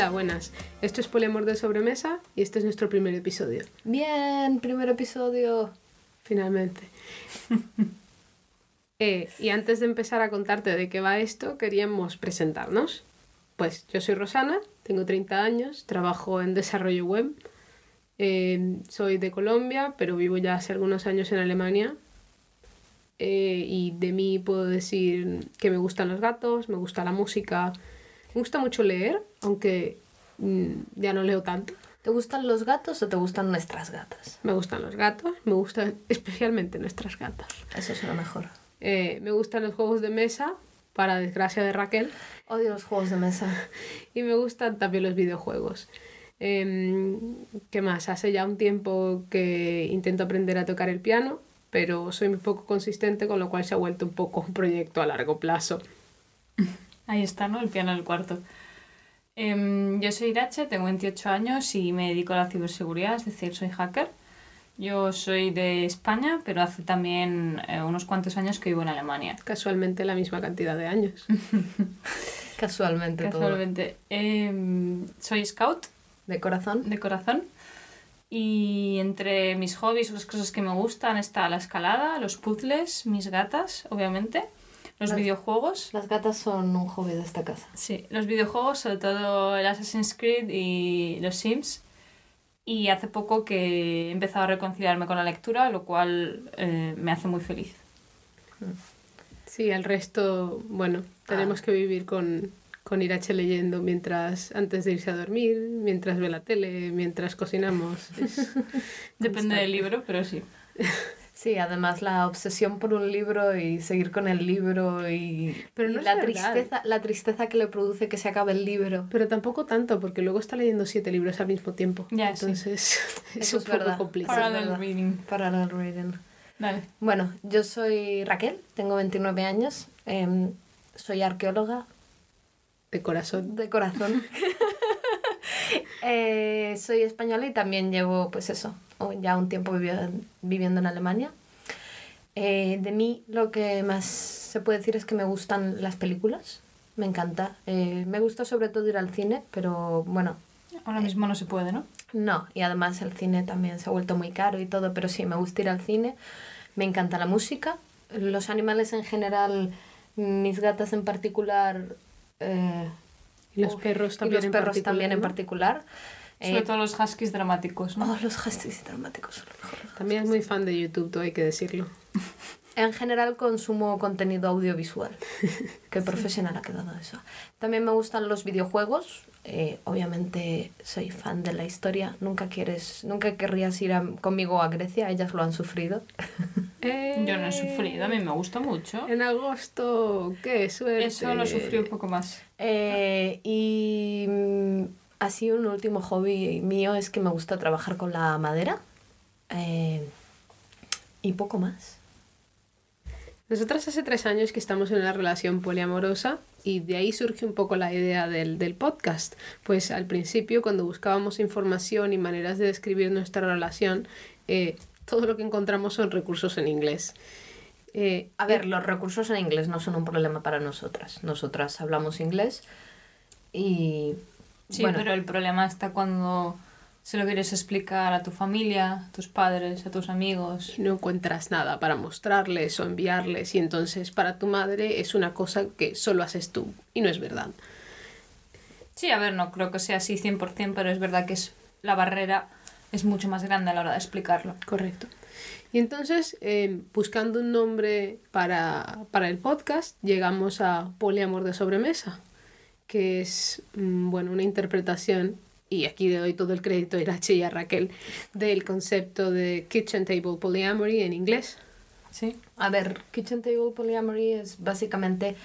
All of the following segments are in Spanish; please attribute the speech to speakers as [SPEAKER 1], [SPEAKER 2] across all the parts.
[SPEAKER 1] Hola, buenas. Esto es Poliamor de Sobremesa y este es nuestro primer episodio.
[SPEAKER 2] Bien, primer episodio.
[SPEAKER 1] Finalmente. Eh, y antes de empezar a contarte de qué va esto, queríamos presentarnos. Pues yo soy Rosana, tengo 30 años, trabajo en desarrollo web. Eh, soy de Colombia, pero vivo ya hace algunos años en Alemania. Eh, y de mí puedo decir que me gustan los gatos, me gusta la música, me gusta mucho leer, aunque mm, ya no leo tanto.
[SPEAKER 2] ¿Te gustan los gatos o te gustan nuestras gatas?
[SPEAKER 1] Me gustan los gatos, me gustan especialmente nuestras gatas.
[SPEAKER 2] Eso es lo mejor.
[SPEAKER 1] Eh, me gustan los juegos de mesa, para desgracia de Raquel,
[SPEAKER 2] Odio los juegos de mesa.
[SPEAKER 1] y me gustan también los videojuegos. Em, ¿Qué más? Hace ya un tiempo que intento aprender a tocar el piano, pero soy muy poco consistente, con lo cual se ha vuelto un poco un proyecto a largo plazo.
[SPEAKER 3] Ahí está, ¿no? El piano del cuarto. Em, yo soy Irache, tengo 28 años y me dedico a la ciberseguridad, es decir, soy hacker. Yo soy de España, pero hace también eh, unos cuantos años que vivo en Alemania.
[SPEAKER 1] Casualmente la misma cantidad de años.
[SPEAKER 2] Casualmente,
[SPEAKER 3] Casualmente. Em, soy scout
[SPEAKER 2] todo. De corazón.
[SPEAKER 3] de corazón. Y entre mis hobbies o las cosas que me gustan está la escalada, los puzzles, mis gatas, obviamente, los
[SPEAKER 2] Las-
[SPEAKER 3] videojuegos.
[SPEAKER 2] Las gatas son un hobby de esta casa.
[SPEAKER 3] Sí, los videojuegos, sobre todo el Assassin's Creed y los Sims. Y hace poco que he empezado a reconciliarme con la lectura, lo cual eh, me hace muy feliz.
[SPEAKER 1] Sí, el resto, bueno, tenemos que vivir con, con Irache leyendo mientras antes de irse a dormir, mientras ve la tele, mientras cocinamos. Es-
[SPEAKER 3] Depende del libro, pero sí.
[SPEAKER 2] Sí, además la obsesión por un libro y seguir con el libro y,
[SPEAKER 1] Pero
[SPEAKER 2] y
[SPEAKER 1] no es
[SPEAKER 2] la
[SPEAKER 1] verdad.
[SPEAKER 2] tristeza, la tristeza que le produce que se acabe el libro.
[SPEAKER 1] Pero tampoco tanto, porque luego está leyendo siete libros al mismo tiempo.
[SPEAKER 3] Ya, sí.
[SPEAKER 1] Entonces, es
[SPEAKER 2] Eso
[SPEAKER 1] un
[SPEAKER 2] es
[SPEAKER 1] poco
[SPEAKER 2] verdad.
[SPEAKER 1] complicado.
[SPEAKER 3] Parallel reading.
[SPEAKER 2] Parallel reading.
[SPEAKER 3] Dale.
[SPEAKER 2] Bueno, yo soy Raquel, tengo 29 años, em, soy arqueóloga
[SPEAKER 1] De corazón.
[SPEAKER 2] de corazón. Eh, soy española y también llevo, pues eso, ya un tiempo vivi- viviendo en Alemania. Eh, de mí lo que más se puede decir es que me gustan las películas, me encanta. Eh, me gusta sobre todo ir al cine, pero bueno,
[SPEAKER 3] Ahora mismo no se puede, ¿no?
[SPEAKER 2] no, y además el cine también se ha vuelto muy caro y todo, pero sí, me gusta ir al cine, me encanta la música, los animales en general, mis gatas en particular. eh,
[SPEAKER 1] Y los
[SPEAKER 2] uf,
[SPEAKER 1] perros
[SPEAKER 2] y
[SPEAKER 1] también
[SPEAKER 2] los
[SPEAKER 1] en
[SPEAKER 2] perros
[SPEAKER 1] particular,
[SPEAKER 2] también en particular.
[SPEAKER 3] Sobre
[SPEAKER 2] Eh,
[SPEAKER 3] todo los huskies dramáticos, ¿no?
[SPEAKER 2] oh, los huskies dramáticos son los mejores.
[SPEAKER 1] También es muy fan de YouTube, todo hay que decirlo.
[SPEAKER 2] En general consumo contenido audiovisual. Qué profesional ha quedado eso. También me gustan los videojuegos. eh, obviamente soy fan de la historia. Nunca quieres, nunca querrías ir a- conmigo a Grecia. Ellas lo han sufrido.
[SPEAKER 3] Yo no he sufrido, a mí me gusta mucho.
[SPEAKER 1] En agosto, qué suerte.
[SPEAKER 3] Eso lo sufrí un poco más.
[SPEAKER 2] Eh, y mm, así un último hobby mío es que me gusta trabajar con la madera. Eh, y poco más.
[SPEAKER 1] Nosotras hace tres años que estamos en una relación poliamorosa y de ahí surge un poco la idea del, del podcast. Pues al principio, cuando buscábamos información y maneras de describir nuestra relación, eh, todo lo que encontramos son recursos en inglés. Eh,
[SPEAKER 2] A ver, los recursos en inglés no son un problema para nosotras. Nosotras hablamos inglés y...
[SPEAKER 3] Sí,
[SPEAKER 2] bueno,
[SPEAKER 3] pero el problema está cuando se lo quieres explicar a tu familia, a tus padres, a tus amigos.
[SPEAKER 1] no encuentras nada para mostrarles o enviarles y entonces para tu madre es una cosa que solo haces tú y no es verdad.
[SPEAKER 3] Sí, a ver, no creo que sea así 100%, pero es verdad que es, la barrera es mucho más grande a la hora de explicarlo.
[SPEAKER 1] Correcto. Y entonces, eh, buscando un nombre para, para el podcast, llegamos a Poliamor de Sobremesa, que es mm, bueno, una interpretación, y aquí le doy todo el crédito a Irache y a Raquel, del concepto de Kitchen Table Polyamory en inglés.
[SPEAKER 3] Sí.
[SPEAKER 2] a ver, Kitchen Table Polyamory es básicamente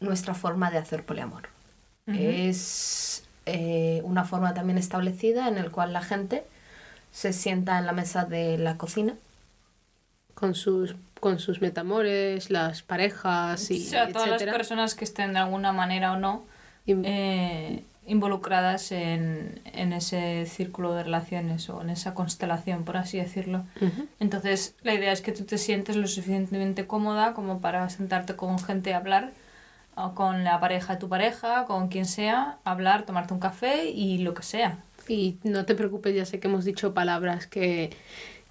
[SPEAKER 2] nuestra forma de hacer poliamor. Es eh, una forma también establecida en el cual la gente se sienta en la mesa de la cocina.
[SPEAKER 1] Con sus, con sus metamores, las parejas y
[SPEAKER 3] o sea, todas las personas que estén de alguna manera o no
[SPEAKER 1] Y-
[SPEAKER 3] eh, involucradas en, en ese círculo de relaciones o en esa constelación, por así decirlo.
[SPEAKER 1] Ujú.
[SPEAKER 3] Entonces, la idea es que tú te sientes lo suficientemente cómoda como para sentarte con gente a hablar, o con la pareja de tu pareja, con quien sea, hablar, tomarte un café y lo que sea.
[SPEAKER 1] Y no te preocupes, ya sé que hemos dicho palabras que,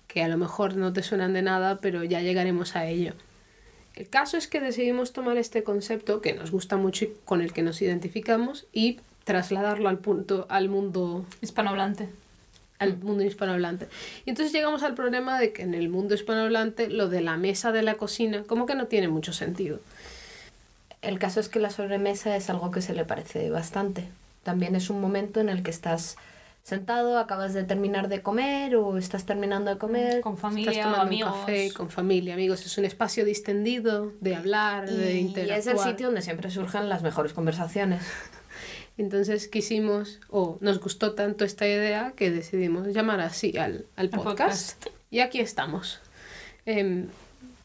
[SPEAKER 1] que a lo mejor no te suenan de nada, pero ya llegaremos a ello. El caso es que decidimos tomar este concepto que nos gusta mucho y con el que nos identificamos y trasladarlo al punto, al mundo,
[SPEAKER 3] Hispanohablante.
[SPEAKER 1] al mundo hispanohablante. Y entonces llegamos al problema de que en el mundo hispanohablante lo de la mesa de la cocina como que no tiene mucho sentido.
[SPEAKER 2] El caso es que la sobremesa es algo que se le parece bastante. También es un momento en el que estás sentado, acabas de terminar de comer o estás terminando de comer.
[SPEAKER 3] Con
[SPEAKER 1] Estás
[SPEAKER 3] familia,
[SPEAKER 1] tomando
[SPEAKER 3] amigos.
[SPEAKER 1] un café con familia, amigos. Es un espacio distendido de hablar, de
[SPEAKER 2] y
[SPEAKER 1] interactuar.
[SPEAKER 2] es el sitio donde siempre surgen las mejores conversaciones.
[SPEAKER 1] Entonces quisimos, o nos gustó tanto esta idea que decidimos llamar así al, al podcast.
[SPEAKER 3] podcast.
[SPEAKER 1] Y aquí estamos. Em,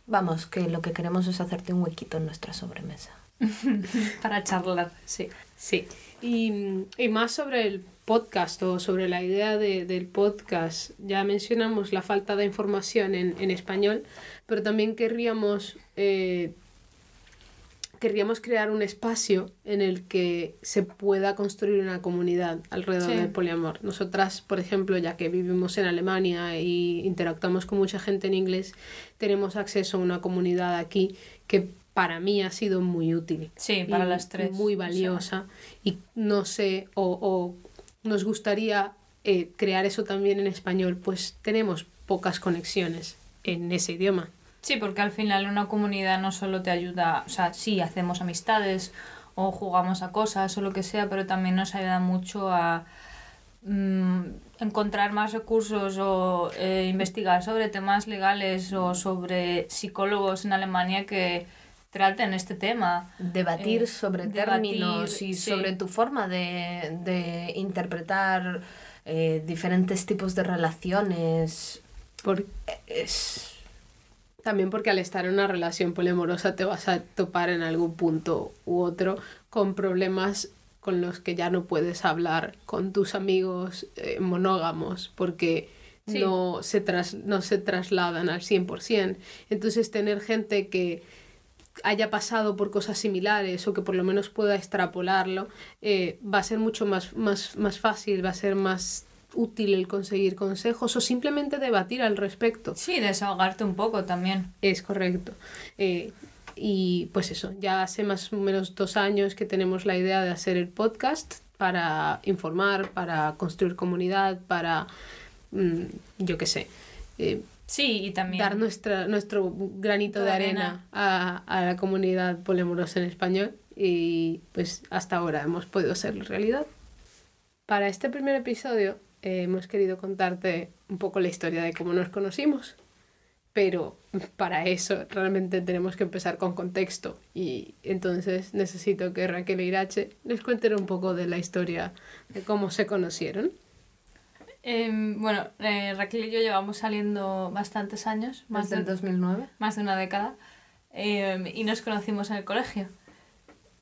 [SPEAKER 2] Vamos, que lo que queremos es hacerte un huequito en nuestra sobremesa.
[SPEAKER 3] Para charlar, sí.
[SPEAKER 1] sí. Y, y más sobre el podcast o sobre la idea de- del podcast. Ya mencionamos la falta de información en, en español, pero también querríamos eh, querríamos crear un espacio en el que se pueda construir una comunidad alrededor
[SPEAKER 3] Sí.
[SPEAKER 1] del poliamor. Nosotras, por ejemplo, ya que vivimos en Alemania y interactuamos con mucha gente en inglés, tenemos acceso a una comunidad aquí que para mí ha sido muy útil.
[SPEAKER 3] Sí, para las tres.
[SPEAKER 1] Muy valiosa. Y no sé, o, o nos gustaría eh, crear eso también en español, pues tenemos pocas conexiones en ese idioma.
[SPEAKER 3] Sí, porque al final una comunidad no solo te ayuda, o sea, sí, hacemos amistades o jugamos a cosas o lo que sea, pero también nos ayuda mucho a mm, encontrar más recursos o eh, investigar sobre temas legales o sobre psicólogos en Alemania que traten este tema.
[SPEAKER 2] Debatir
[SPEAKER 3] Eh,
[SPEAKER 2] sobre
[SPEAKER 3] debatir,
[SPEAKER 2] términos y
[SPEAKER 3] sí.
[SPEAKER 2] sobre tu forma de, de interpretar eh, diferentes tipos de relaciones.
[SPEAKER 1] Por-
[SPEAKER 2] Es,
[SPEAKER 1] También porque al estar en una relación poliamorosa te vas a topar en algún punto u otro con problemas con los que ya no puedes hablar con tus amigos eh, monógamos porque
[SPEAKER 3] Sí.
[SPEAKER 1] no, se tras, no se trasladan al 100%. Entonces tener gente que haya pasado por cosas similares o que por lo menos pueda extrapolarlo, eh, va a ser mucho más, más, más fácil, va a ser más útil el conseguir consejos o simplemente debatir al respecto.
[SPEAKER 3] Sí, desahogarte un poco también.
[SPEAKER 1] Es correcto. Eh, y pues eso, ya hace más o menos dos años que tenemos la idea de hacer el podcast para informar, para construir comunidad, para, mm, yo qué sé, eh,
[SPEAKER 3] Sí, y también...
[SPEAKER 1] dar nuestra, nuestro granito de
[SPEAKER 3] De
[SPEAKER 1] arena a, a la comunidad poliamorosa en español y pues hasta ahora hemos podido hacerlo realidad. Para este primer episodio hemos querido contarte un poco la historia de cómo nos conocimos, pero para eso realmente tenemos que empezar con contexto y entonces necesito que Raquel e Irache les cuenten un poco de la historia de cómo se conocieron.
[SPEAKER 3] Em, bueno, eh, Raquel y yo llevamos saliendo bastantes años, más
[SPEAKER 2] desde el
[SPEAKER 3] de,
[SPEAKER 2] 2009.
[SPEAKER 3] más de una década, em, y nos conocimos en el colegio.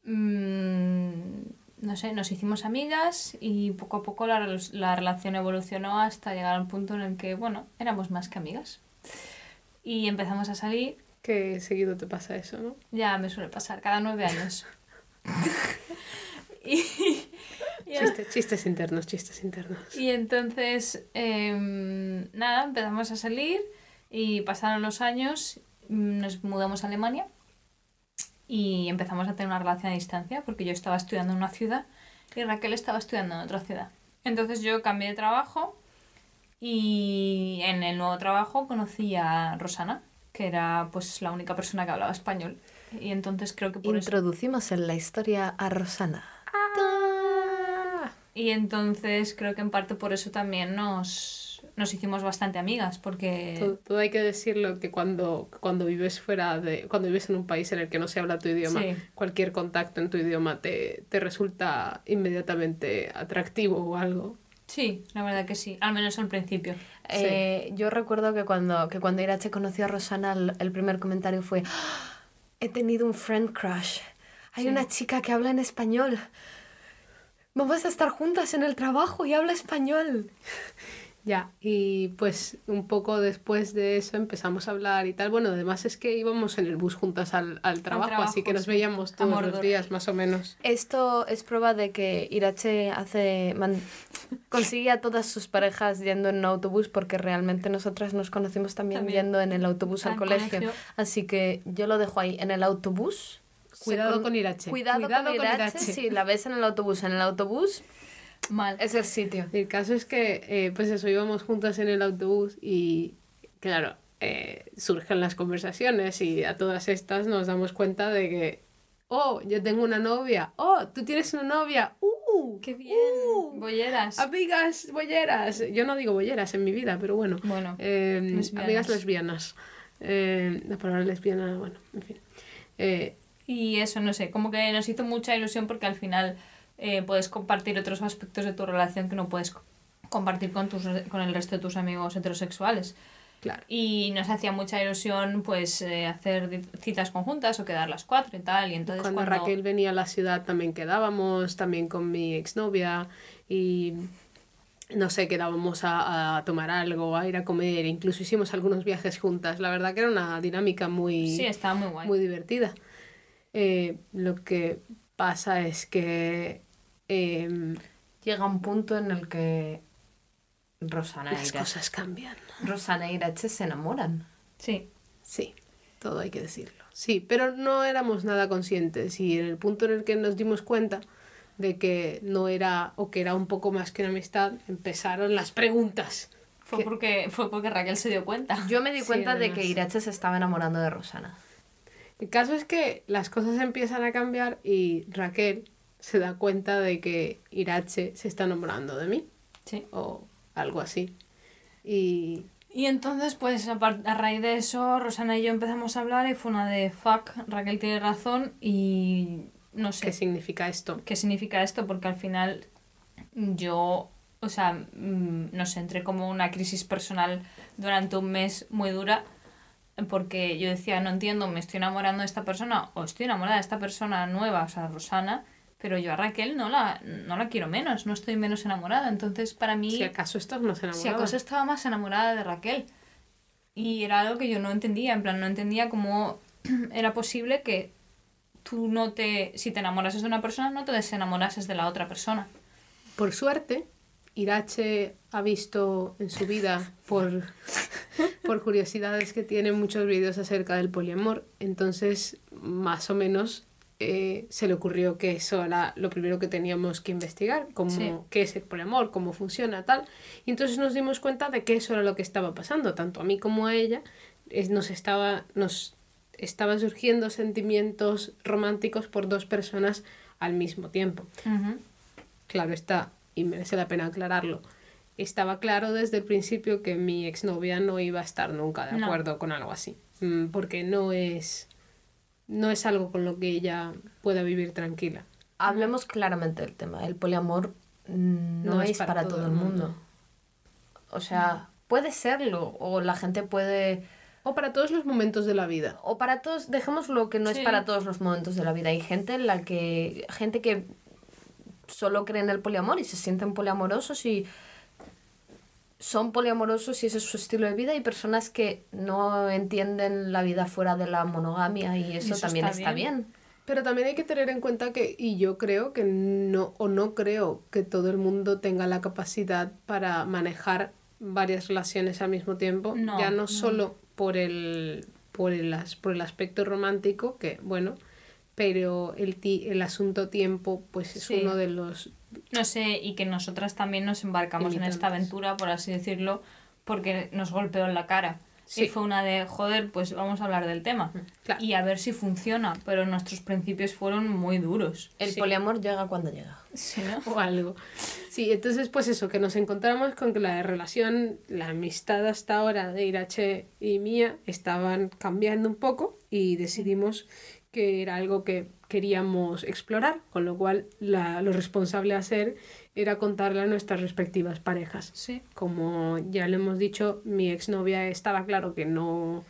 [SPEAKER 3] Mm, no sé, nos hicimos amigas y poco a poco la, la relación evolucionó hasta llegar al punto en el que, bueno, éramos más que amigas. Y empezamos a salir,
[SPEAKER 1] Que seguido te pasa eso, ¿no?
[SPEAKER 3] ya me suele pasar, cada nueve años. y, y
[SPEAKER 1] Chistes, chistes internos, chistes internos.
[SPEAKER 3] Y entonces, em, nada, empezamos a salir y pasaron los años, mm, nos mudamos a Alemania y empezamos a tener una relación a distancia porque yo estaba estudiando en una ciudad y Raquel estaba estudiando en otra ciudad. Entonces yo cambié de trabajo y en el nuevo trabajo conocí a Rosana, que era pues la única persona que hablaba español. Y entonces creo que por eso...
[SPEAKER 2] Introducimos en la historia a Rosana.
[SPEAKER 3] Y entonces creo que en parte por eso también nos, nos hicimos bastante amigas porque...
[SPEAKER 1] Todo, todo hay que decirlo que cuando, cuando vives fuera de... Cuando vives en un país en el que no se habla tu idioma,
[SPEAKER 3] Sí.
[SPEAKER 1] cualquier contacto en tu idioma te, te resulta inmediatamente atractivo o algo.
[SPEAKER 3] Sí, la verdad que sí, al menos al principio.
[SPEAKER 2] Eh, yo recuerdo que cuando, que cuando Irache conoció a Rosana, el, el primer comentario fue: "Ah, He tenido un friend crush. Hay
[SPEAKER 3] Sí.
[SPEAKER 2] una chica que habla en español. Vamos a estar juntas en el trabajo y habla español.
[SPEAKER 1] Ya, y pues un poco después de eso empezamos a hablar y tal. Bueno, además es que íbamos en el bus juntas al, al trabajo,
[SPEAKER 3] trabajo,
[SPEAKER 1] así que nos
[SPEAKER 3] sí.
[SPEAKER 1] veíamos todos los días más o menos.
[SPEAKER 2] Esto es prueba de que Irache hace man- consigue a todas sus parejas yendo en un autobús porque realmente nosotras nos conocimos también,
[SPEAKER 3] También.
[SPEAKER 2] yendo en el autobús al
[SPEAKER 3] Al
[SPEAKER 2] colegio.
[SPEAKER 3] colegio.
[SPEAKER 2] Así que yo lo dejo ahí en el autobús.
[SPEAKER 1] Cuidado con Irache.
[SPEAKER 2] Cuidado,
[SPEAKER 1] Cuidado
[SPEAKER 2] con
[SPEAKER 1] con
[SPEAKER 2] Irache.
[SPEAKER 1] Irache.
[SPEAKER 2] Si la ves en el autobús, en el autobús
[SPEAKER 3] Mal.
[SPEAKER 2] es el sitio.
[SPEAKER 1] El caso es que, eh, pues eso, íbamos juntas en el autobús y, claro, eh, surgen las conversaciones y a todas estas nos damos cuenta de que, oh, yo tengo una novia, oh, tú tienes una novia, uh,
[SPEAKER 3] ¡Qué bien!
[SPEAKER 1] uh,
[SPEAKER 3] Bolleras.
[SPEAKER 1] amigas bolleras. Yo no digo bolleras en mi vida, pero bueno.
[SPEAKER 3] Bueno,
[SPEAKER 1] Eh,
[SPEAKER 3] lesbianas.
[SPEAKER 1] amigas lesbianas. Eh, la palabra lesbiana, bueno, en fin. Eh,
[SPEAKER 3] Y eso, no sé, como que nos hizo mucha ilusión porque al final eh, puedes compartir otros aspectos de tu relación que no puedes co- compartir con, tus, con el resto de tus amigos heterosexuales.
[SPEAKER 1] claro.
[SPEAKER 3] Y nos hacía mucha ilusión pues eh, hacer citas conjuntas o quedar las cuatro y tal. Y entonces
[SPEAKER 1] Cuando,
[SPEAKER 3] cuando,
[SPEAKER 1] Raquel venía a la ciudad también quedábamos, también con mi exnovia y no sé, quedábamos a, a tomar algo, a ir a comer, incluso hicimos algunos viajes juntas. La verdad que era una dinámica muy,
[SPEAKER 3] Sí, estaba muy guay.
[SPEAKER 1] muy divertida. Eh, lo que pasa es que em,
[SPEAKER 2] Llega un punto en el que Rosana y,
[SPEAKER 1] las
[SPEAKER 2] Irache,
[SPEAKER 1] cosas cambian.
[SPEAKER 2] Rosana e Irache se enamoran.
[SPEAKER 3] Sí.
[SPEAKER 1] Sí, todo hay que decirlo. Sí, pero no éramos nada conscientes y en el punto en el que nos dimos cuenta de que no era o que era un poco más que una amistad, empezaron las preguntas.
[SPEAKER 3] Fue porque, fue porque Raquel se dio cuenta.
[SPEAKER 2] Yo me di
[SPEAKER 1] Sí,
[SPEAKER 2] cuenta de que Irache se estaba enamorando de Rosana.
[SPEAKER 1] El caso es que las cosas empiezan a cambiar y Raquel se da cuenta de que Irache se está enamorando de mí
[SPEAKER 3] Sí.
[SPEAKER 1] o algo así. Y
[SPEAKER 3] Y entonces, pues a, a raíz de eso, Rosana y yo empezamos a hablar y fue una de fuck, Raquel tiene razón y no sé
[SPEAKER 1] ¿qué significa esto?
[SPEAKER 3] qué significa esto porque al final yo, o sea, mm, no sé, entré como una crisis personal durante un mes muy dura porque yo decía, no entiendo, me estoy enamorando de esta persona o estoy enamorada de esta persona nueva, o sea, Rosana, pero yo a Raquel no la, no la quiero menos, no estoy menos enamorada. Entonces, para mí...
[SPEAKER 1] Si acaso estás más
[SPEAKER 3] Si
[SPEAKER 1] enamorada.
[SPEAKER 3] acaso estaba más enamorada de Raquel. Y era algo que yo no entendía, en plan, no entendía cómo era posible que tú no te, si te enamorases de una persona, no te desenamorases de la otra persona.
[SPEAKER 1] Por suerte, Irache ha visto en su vida, por, por curiosidades que tiene, muchos vídeos acerca del poliamor. Entonces, más o menos, eh, se le ocurrió que eso era lo primero que teníamos que investigar,
[SPEAKER 3] Sí.
[SPEAKER 1] qué es el poliamor, cómo funciona, tal. Y entonces nos dimos cuenta de que eso era lo que estaba pasando, tanto a mí como a ella. Es, nos estaba, nos estaba surgiendo sentimientos románticos por dos personas al mismo tiempo claro está, y merece la pena aclararlo, estaba claro desde el principio que mi exnovia no iba a estar nunca de
[SPEAKER 3] No.
[SPEAKER 1] acuerdo con algo así, Mm, porque no es, no es algo con lo que ella pueda vivir tranquila.
[SPEAKER 2] Hablemos claramente del tema. El poliamor mm, no, es, para, todo, el mundo. O sea, puede serlo, o la gente puede...
[SPEAKER 1] O para todos los momentos de la vida.
[SPEAKER 2] O para todos, dejémoslo que no es para todos los momentos de la vida. Hay gente en la que... Gente que solo cree en el poliamor y se sienten poliamorosos y son poliamorosos y ese es su estilo de vida y personas que no entienden la vida fuera de la monogamia y eso,
[SPEAKER 3] eso
[SPEAKER 2] también
[SPEAKER 3] está
[SPEAKER 2] está
[SPEAKER 3] bien.
[SPEAKER 2] bien.
[SPEAKER 1] Pero también hay que tener en cuenta que, y yo creo que no, o no creo que todo el mundo tenga la capacidad para manejar varias relaciones al mismo tiempo,
[SPEAKER 3] No,
[SPEAKER 1] ya no,
[SPEAKER 3] no.
[SPEAKER 1] solo por el, por, el, as- por el aspecto romántico, que bueno, pero el, ti- el asunto tiempo, pues es
[SPEAKER 3] Sí.
[SPEAKER 1] uno de los...
[SPEAKER 3] No sé, y que nosotras también nos embarcamos en esta aventura, por así decirlo, porque nos golpeó en la cara.
[SPEAKER 1] Sí.
[SPEAKER 3] Y fue una de, joder, pues vamos a hablar del tema.
[SPEAKER 1] Claro.
[SPEAKER 3] Y a ver si funciona, pero nuestros principios fueron muy duros.
[SPEAKER 2] El
[SPEAKER 1] Sí.
[SPEAKER 2] poliamor llega cuando llega.
[SPEAKER 3] Sí, ¿no?
[SPEAKER 1] o algo. Sí, entonces pues eso, que nos encontramos con que la relación, la amistad hasta ahora de Irache y mía estaban cambiando un poco y decidimos que era algo que queríamos explorar, con lo cual la, lo responsable a hacer era contarle a nuestras respectivas parejas.
[SPEAKER 3] Sí.
[SPEAKER 1] Como ya le hemos dicho, mi exnovia estaba claro que no,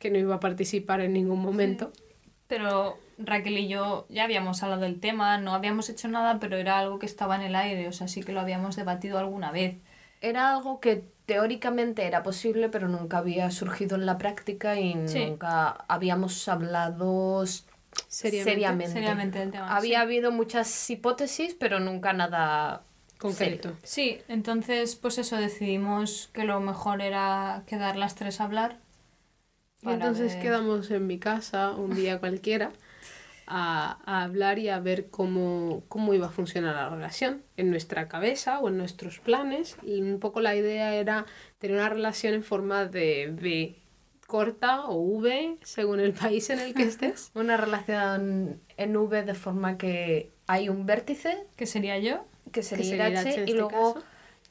[SPEAKER 1] que no iba a participar en ningún momento.
[SPEAKER 3] Pero Raquel y yo ya habíamos hablado del tema, no habíamos hecho nada, pero era algo que estaba en el aire, o sea, sí que lo habíamos debatido alguna vez.
[SPEAKER 2] Era algo que teóricamente era posible, pero nunca había surgido en la práctica y
[SPEAKER 3] Sí.
[SPEAKER 2] nunca habíamos hablado
[SPEAKER 1] Seriamente.
[SPEAKER 2] seriamente.
[SPEAKER 3] Seriamente del tema.
[SPEAKER 2] Había
[SPEAKER 3] sí.
[SPEAKER 2] habido muchas hipótesis, pero nunca nada
[SPEAKER 1] Concreto.
[SPEAKER 3] Sí, entonces pues eso decidimos que lo mejor era quedar las tres a hablar.
[SPEAKER 1] Y entonces
[SPEAKER 3] ver-
[SPEAKER 1] quedamos en mi casa un día cualquiera a, a hablar y a ver cómo, cómo iba a funcionar la relación en nuestra cabeza o en nuestros planes. Y un poco la idea era tener una relación en forma de V corta o V, según el país en el que estés.
[SPEAKER 2] Una relación en V de forma que hay un vértice,
[SPEAKER 3] que sería yo.
[SPEAKER 2] que sería, Irache
[SPEAKER 1] en
[SPEAKER 2] y
[SPEAKER 1] este
[SPEAKER 2] luego,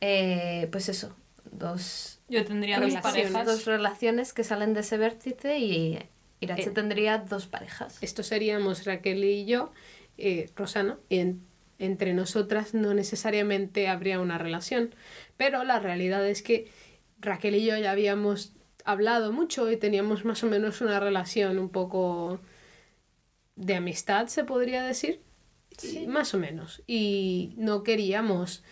[SPEAKER 2] eh, pues eso, dos,
[SPEAKER 3] Yo tendría dos parejas.
[SPEAKER 2] dos relaciones que salen de ese vértice y Irache
[SPEAKER 1] Eh.
[SPEAKER 2] tendría dos parejas.
[SPEAKER 1] Esto seríamos Raquel y yo, eh, Rosana, y en- entre nosotras no necesariamente habría una relación, pero la realidad es que Raquel y yo ya habíamos hablado mucho y teníamos más o menos una relación un poco de amistad, se podría decir, Y más o menos, y no queríamos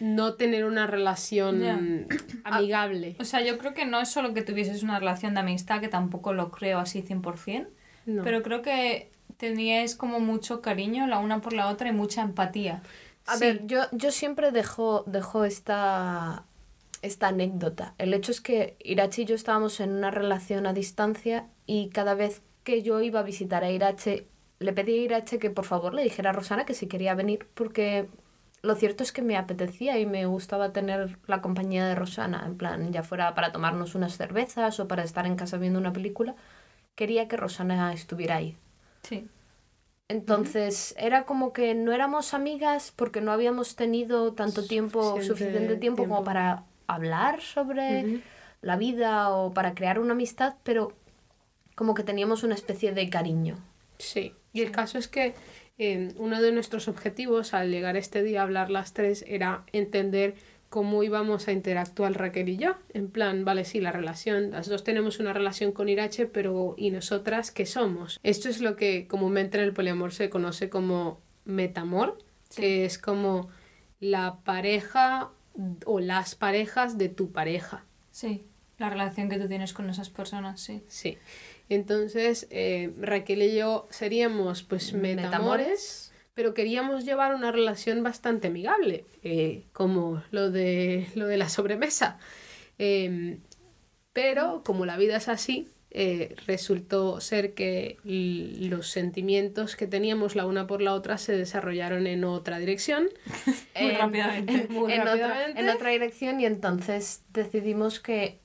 [SPEAKER 1] no tener una relación amigable.
[SPEAKER 3] O sea, yo creo que no es solo que tuvieses una relación de amistad, que tampoco lo creo así 100%,
[SPEAKER 1] No.
[SPEAKER 3] pero creo que teníais como mucho cariño la una por la otra y mucha empatía.
[SPEAKER 2] A
[SPEAKER 1] Sí.
[SPEAKER 2] ver, yo, yo siempre dejo, dejo esta, esta anécdota. El hecho es que Irache y yo estábamos en una relación a distancia y cada vez que yo iba a visitar a Irache, le pedí a Irache que por favor le dijera a Rosana que si quería venir porque lo cierto es que me apetecía y me gustaba tener la compañía de Rosana, en plan, ya fuera para tomarnos unas cervezas o para estar en casa viendo una película, quería que Rosana estuviera ahí.
[SPEAKER 3] Sí.
[SPEAKER 2] Entonces, era como que no éramos amigas porque no habíamos tenido tanto tiempo,
[SPEAKER 1] Suficiente
[SPEAKER 2] suficiente tiempo, como para hablar sobre la vida o para crear una amistad, pero como que teníamos una especie de cariño.
[SPEAKER 1] Sí, y el caso es que eh, uno de nuestros objetivos al llegar este día a hablar las tres era entender cómo íbamos a interactuar Raquel y yo. En plan, vale, sí, la relación, las dos tenemos una relación con Irache, pero ¿y nosotras qué somos? Esto es lo que comúnmente en el poliamor se conoce como metamor, que es como la pareja o las parejas de tu pareja.
[SPEAKER 3] Sí, la relación que tú tienes con esas personas, sí.
[SPEAKER 1] Sí. Entonces, eh, Raquel y yo seríamos pues metamores,
[SPEAKER 2] Metamores.
[SPEAKER 1] pero queríamos llevar una relación bastante amigable, eh, como lo de, lo de la sobremesa. Em, pero como la vida es así, eh, resultó ser que los sentimientos que teníamos la una por la otra se desarrollaron en otra dirección.
[SPEAKER 3] Muy
[SPEAKER 2] En-
[SPEAKER 3] rápidamente.
[SPEAKER 1] Muy
[SPEAKER 2] en, otra,
[SPEAKER 1] rápidamente.
[SPEAKER 2] en otra dirección y entonces decidimos que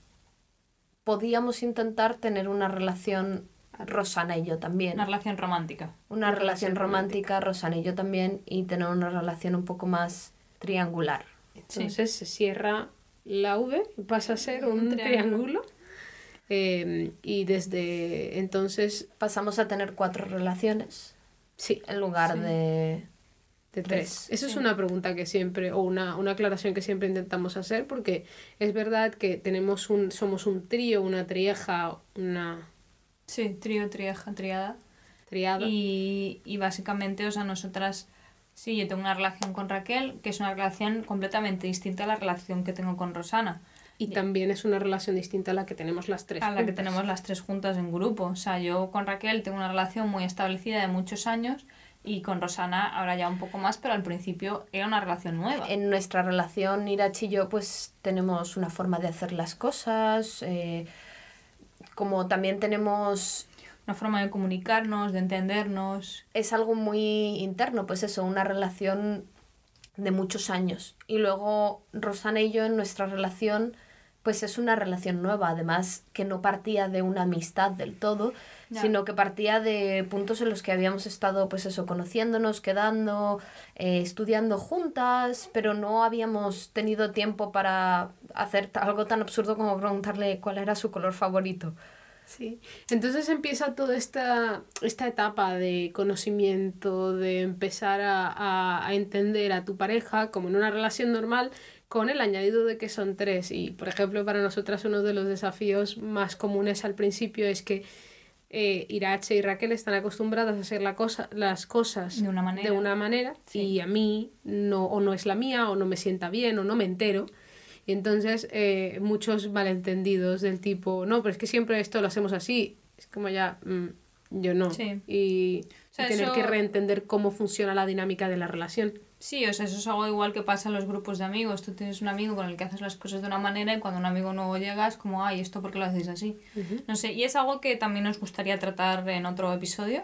[SPEAKER 2] podíamos intentar tener una relación Rosana y yo también.
[SPEAKER 3] Una relación romántica.
[SPEAKER 2] Una
[SPEAKER 1] Una
[SPEAKER 2] relación
[SPEAKER 1] relación
[SPEAKER 2] romántica, Rosana y yo también, y tener una relación un poco más triangular.
[SPEAKER 1] Entonces se cierra la V y pasa a ser un,
[SPEAKER 3] Un
[SPEAKER 1] triángulo.
[SPEAKER 3] triángulo.
[SPEAKER 1] Eh, y desde entonces,
[SPEAKER 2] Pasamos a tener cuatro relaciones
[SPEAKER 1] sí,
[SPEAKER 2] en lugar
[SPEAKER 3] Sí.
[SPEAKER 2] de...
[SPEAKER 1] de tres. Eso es una pregunta que siempre, o una, una aclaración que siempre intentamos hacer, porque es verdad que tenemos un, somos un trío, una trieja, una
[SPEAKER 3] Sí, trío, trieja, triada.
[SPEAKER 1] triada.
[SPEAKER 3] Y, y básicamente, o sea, nosotras, sí, yo tengo una relación con Raquel, que es una relación completamente distinta a la relación que tengo con Rosana,
[SPEAKER 1] Y también es una relación distinta a la que tenemos las tres.
[SPEAKER 3] a la que tenemos las tres juntas en grupo. O sea, yo con Raquel tengo una relación muy establecida de muchos años y con Rosana ahora ya un poco más, pero al principio era una relación nueva.
[SPEAKER 2] En nuestra relación, Irachi y yo, pues tenemos una forma de hacer las cosas, eh, como también tenemos
[SPEAKER 3] Una forma de comunicarnos, de entendernos.
[SPEAKER 2] es algo muy interno, pues eso, una relación de muchos años. Y luego Rosana y yo en nuestra relación pues es una relación nueva, además que no partía de una amistad del todo, sino que partía de puntos en los que habíamos estado, pues eso, conociéndonos, quedando, eh, estudiando juntas, pero no habíamos tenido tiempo para hacer algo tan absurdo como preguntarle cuál era su color favorito.
[SPEAKER 1] Sí. Entonces empieza toda esta, esta etapa de conocimiento, de empezar a, a- a entender a tu pareja como en una relación normal, con el añadido de que son tres. Y, por ejemplo, para nosotras uno de los desafíos más comunes al principio es que eh, Irache y Raquel están acostumbradas a hacer la cosa, las cosas
[SPEAKER 3] De una manera.
[SPEAKER 1] de una manera
[SPEAKER 3] Sí.
[SPEAKER 1] y a mí no, o no es la mía, o no me sienta bien, o no me entero. Y entonces eh, muchos malentendidos del tipo, no, pero es que siempre esto lo hacemos así. Es como ya, mm, yo no.
[SPEAKER 3] Sí.
[SPEAKER 1] Y,
[SPEAKER 3] O sea,
[SPEAKER 1] y tener
[SPEAKER 3] eso-
[SPEAKER 1] que reentender cómo funciona la dinámica de la relación.
[SPEAKER 3] Sí, o sea, eso es algo igual que pasa en los grupos de amigos. Tú tienes un amigo con el que haces las cosas de una manera y cuando un amigo nuevo llega es como, ay, ¿esto por qué lo hacéis así? No sé, y es algo que también nos gustaría tratar en otro episodio,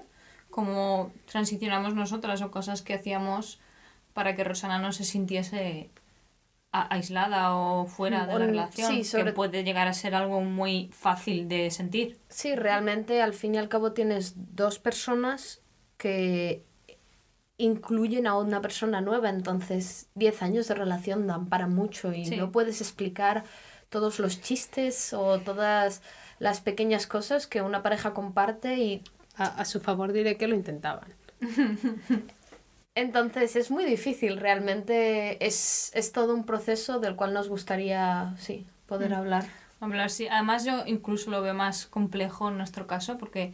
[SPEAKER 3] cómo transicionamos nosotras o cosas que hacíamos para que Rosana no se sintiese a- aislada o fuera de la
[SPEAKER 2] Mm,
[SPEAKER 3] relación,
[SPEAKER 2] sí, sobre-
[SPEAKER 3] que puede llegar a ser algo muy fácil de sentir.
[SPEAKER 2] Sí, realmente al fin y al cabo tienes dos personas que incluyen a una persona nueva, entonces 10 años de relación dan para mucho y
[SPEAKER 3] Sí.
[SPEAKER 2] no puedes explicar todos los chistes o todas las pequeñas cosas que una pareja comparte y
[SPEAKER 1] A, a su favor diré que lo intentaban.
[SPEAKER 2] entonces es muy difícil, realmente es, es todo un proceso del cual nos gustaría, sí, poder hablar.
[SPEAKER 3] Hablar, sí. Además, yo incluso lo veo más complejo en nuestro caso porque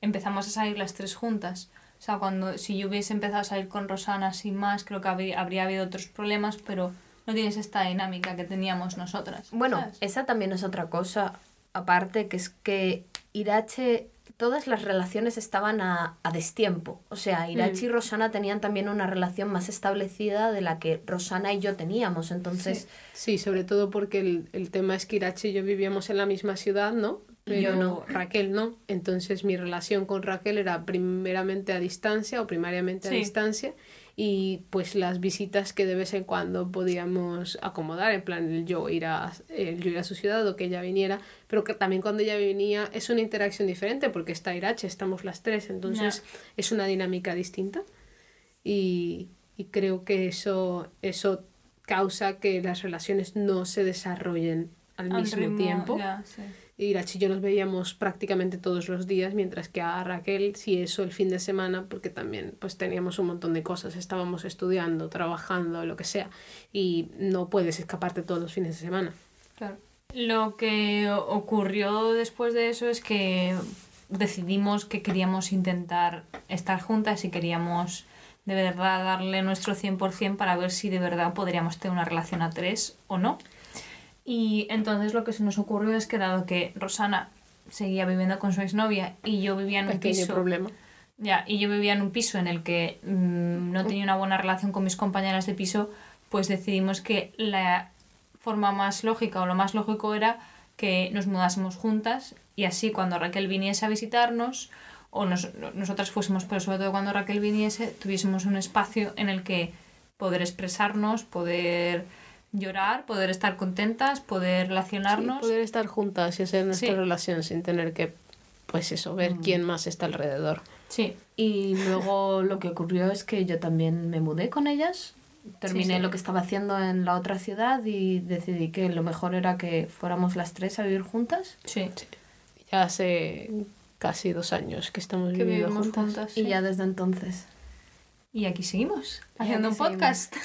[SPEAKER 3] empezamos a salir las tres juntas. O sea, cuando si yo hubiese empezado a salir con Rosana sin más, creo que habría, habría habido otros problemas, pero no tienes esta dinámica que teníamos nosotras.
[SPEAKER 2] Bueno,
[SPEAKER 3] ¿sabes?
[SPEAKER 2] esa también es otra cosa, aparte, que es que Irache, todas las relaciones estaban a, a destiempo. O sea, Irache y Rosana tenían también una relación más establecida de la que Rosana y yo teníamos. Entonces,
[SPEAKER 1] Sí, sobre todo porque el, el tema es que Irache y yo vivíamos en la misma ciudad, ¿no?
[SPEAKER 2] Yo no.
[SPEAKER 1] Raquel no. Entonces mi relación con Raquel era primeramente a distancia o primariamente a
[SPEAKER 3] Sí.
[SPEAKER 1] distancia y pues las visitas que de vez en cuando podíamos acomodar, en plan el yo ir a, el yo ir a su ciudad o que ella viniera, pero que también cuando ella venía es una interacción diferente porque está Irache, estamos las tres, entonces es una dinámica distinta y, y creo que eso, eso causa que las relaciones no se desarrollen al
[SPEAKER 3] Al
[SPEAKER 1] mismo
[SPEAKER 3] ritmo,
[SPEAKER 1] tiempo.
[SPEAKER 3] ya, sí.
[SPEAKER 1] Irachi y yo nos veíamos prácticamente todos los días, mientras que a Raquel, si eso el fin de semana, porque también pues teníamos un montón de cosas, estábamos estudiando, trabajando, lo que sea, y no puedes escaparte todos los fines de semana.
[SPEAKER 3] Claro. Lo que ocurrió después de eso es que decidimos que queríamos intentar estar juntas y queríamos de verdad darle nuestro 100% para ver si de verdad podríamos tener una relación a tres o no. Y entonces lo que se nos ocurrió es que dado que Rosana seguía viviendo con su exnovia y yo vivía en un
[SPEAKER 1] Pequeño
[SPEAKER 3] piso
[SPEAKER 1] problema.
[SPEAKER 3] ya, y yo vivía en un piso en el que mm, no tenía una buena relación con mis compañeras de piso, pues decidimos que la forma más lógica o lo más lógico era que nos mudásemos juntas y así cuando Raquel viniese a visitarnos o nos- nosotras fuésemos, pero sobre todo cuando Raquel viniese, tuviésemos un espacio en el que poder expresarnos, poder llorar, poder estar contentas, poder relacionarnos.
[SPEAKER 1] Sí, poder estar juntas y hacer nuestra
[SPEAKER 3] Sí.
[SPEAKER 1] relación sin tener que, pues eso, ver quién más está alrededor.
[SPEAKER 3] Sí,
[SPEAKER 2] Y luego lo que ocurrió es que yo también me mudé con ellas. Terminé
[SPEAKER 3] sí.
[SPEAKER 2] lo que estaba haciendo en la otra ciudad y decidí que lo mejor era que fuéramos las tres a vivir juntas.
[SPEAKER 3] sí.
[SPEAKER 1] Ya hace casi dos años que estamos
[SPEAKER 3] Que
[SPEAKER 1] viviendo
[SPEAKER 3] vivimos
[SPEAKER 1] juntas.
[SPEAKER 3] juntas.
[SPEAKER 2] Y ya desde entonces.
[SPEAKER 3] Y aquí seguimos,
[SPEAKER 2] Y
[SPEAKER 3] haciendo
[SPEAKER 2] aquí
[SPEAKER 3] un podcast.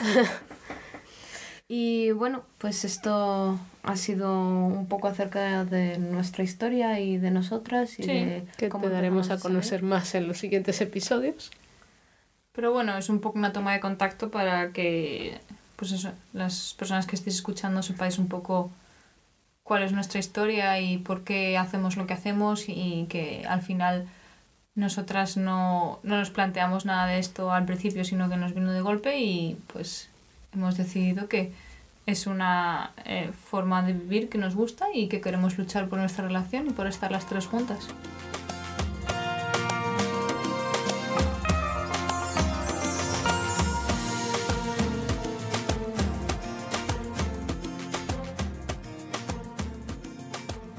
[SPEAKER 2] Y bueno, pues esto ha sido un poco acerca de nuestra historia y de nosotras y
[SPEAKER 3] Sí,
[SPEAKER 2] de
[SPEAKER 1] Que
[SPEAKER 2] cómo
[SPEAKER 1] te daremos a conocer más en los siguientes episodios.
[SPEAKER 3] Pero bueno, es un poco una toma de contacto para que pues eso, las personas que estéis escuchando sepáis un poco cuál es nuestra historia y por qué hacemos lo que hacemos y que al final nosotras no, no nos planteamos nada de esto al principio, sino que nos vino de golpe y pues hemos decidido que es una eh, forma de vivir que nos gusta y que queremos luchar por nuestra relación y por estar las tres juntas.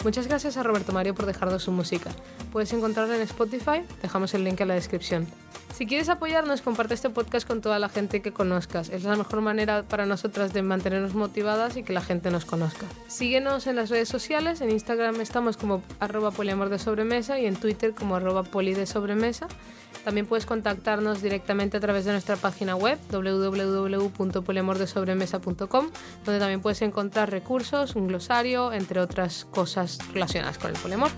[SPEAKER 1] Muchas gracias a Roberto Mario por dejarnos su música. Puedes encontrarla en Spotify, dejamos el link en la descripción. Si quieres apoyarnos, comparte este podcast con toda la gente que conozcas. Es la mejor manera para nosotras de mantenernos motivadas y que la gente nos conozca. Síguenos en las redes sociales, en Instagram estamos como arroba poliamor de sobremesa y en Twitter como arroba poli de sobremesa. También puedes contactarnos directamente a través de nuestra página web www.poliamordesobremesa.com, donde también puedes encontrar recursos, un glosario, entre otras cosas relacionadas con el poliamor.